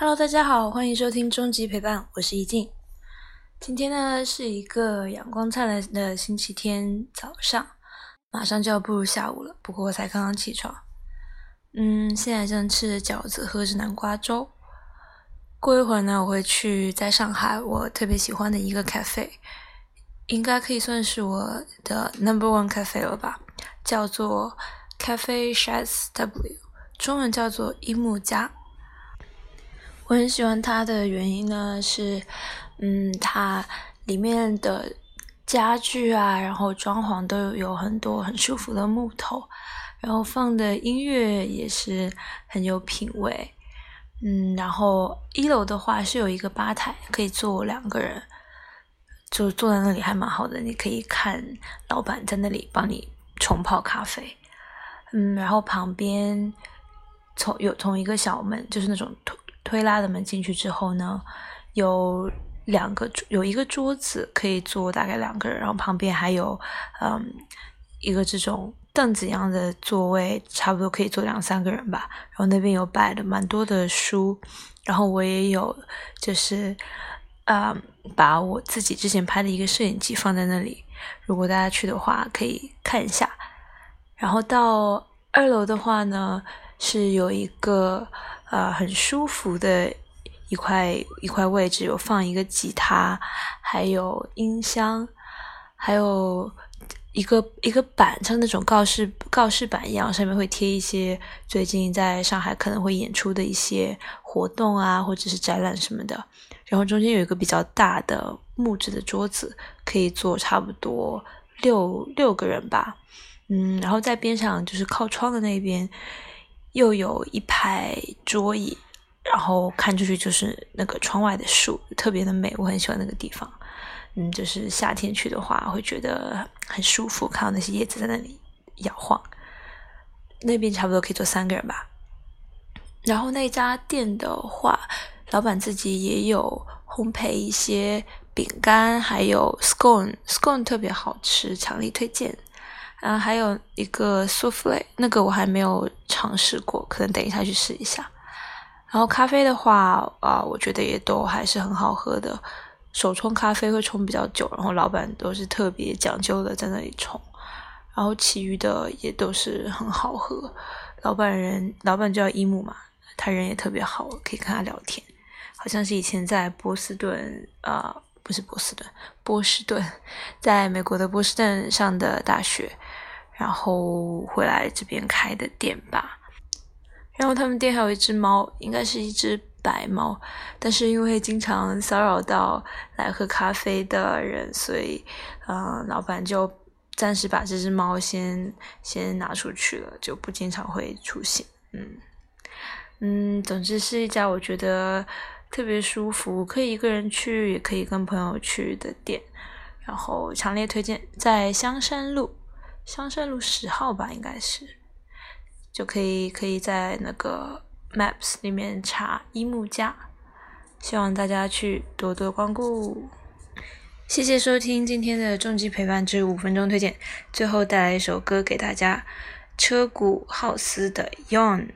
Hello，大家好，欢迎收听终极陪伴，我是怡静。今天呢是一个阳光灿烂的星期天早上，马上就要步入下午了。不过我才刚刚起床，嗯，现在正吃着饺子，喝着南瓜粥。过一会儿呢，我会去在上海我特别喜欢的一个 cafe，应该可以算是我的 number one cafe 了吧，叫做 Cafe Shaz W，中文叫做樱木家。我很喜欢它的原因呢，是，嗯，它里面的家具啊，然后装潢都有很多很舒服的木头，然后放的音乐也是很有品味，嗯，然后一楼的话是有一个吧台，可以坐两个人，就坐在那里还蛮好的，你可以看老板在那里帮你冲泡咖啡，嗯，然后旁边从有从一个小门，就是那种。推拉的门进去之后呢，有两个有一个桌子可以坐大概两个人，然后旁边还有嗯一个这种凳子一样的座位，差不多可以坐两三个人吧。然后那边有摆了蛮多的书，然后我也有就是啊把我自己之前拍的一个摄影机放在那里，如果大家去的话可以看一下。然后到二楼的话呢，是有一个。呃，很舒服的一块一块位置，有放一个吉他，还有音箱，还有一个一个板，像那种告示告示板一样，上面会贴一些最近在上海可能会演出的一些活动啊，或者是展览什么的。然后中间有一个比较大的木质的桌子，可以坐差不多六六个人吧。嗯，然后在边上就是靠窗的那边。又有一排桌椅，然后看出去就是那个窗外的树，特别的美，我很喜欢那个地方。嗯，就是夏天去的话，会觉得很舒服，看到那些叶子在那里摇晃。那边差不多可以坐三个人吧。然后那家店的话，老板自己也有烘焙一些饼干，还有 scone，scone 特别好吃，强力推荐。嗯，还有一个 souffle，那个我还没有尝试过，可能等一下去试一下。然后咖啡的话，啊，我觉得也都还是很好喝的。手冲咖啡会冲比较久，然后老板都是特别讲究的在那里冲。然后其余的也都是很好喝。老板人，老板叫伊木嘛，他人也特别好，可以跟他聊天。好像是以前在波士顿啊。不是波士顿，波士顿，在美国的波士顿上的大学，然后回来这边开的店吧。然后他们店还有一只猫，应该是一只白猫，但是因为经常骚扰到来喝咖啡的人，所以，嗯，老板就暂时把这只猫先先拿出去了，就不经常会出现。嗯嗯，总之是一家我觉得。特别舒服，可以一个人去，也可以跟朋友去的店，然后强烈推荐在香山路，香山路十号吧，应该是，就可以可以在那个 Maps 里面查一木家，希望大家去多多光顾。谢谢收听今天的重疾陪伴之五分钟推荐，最后带来一首歌给大家，车谷浩司的 Yawn。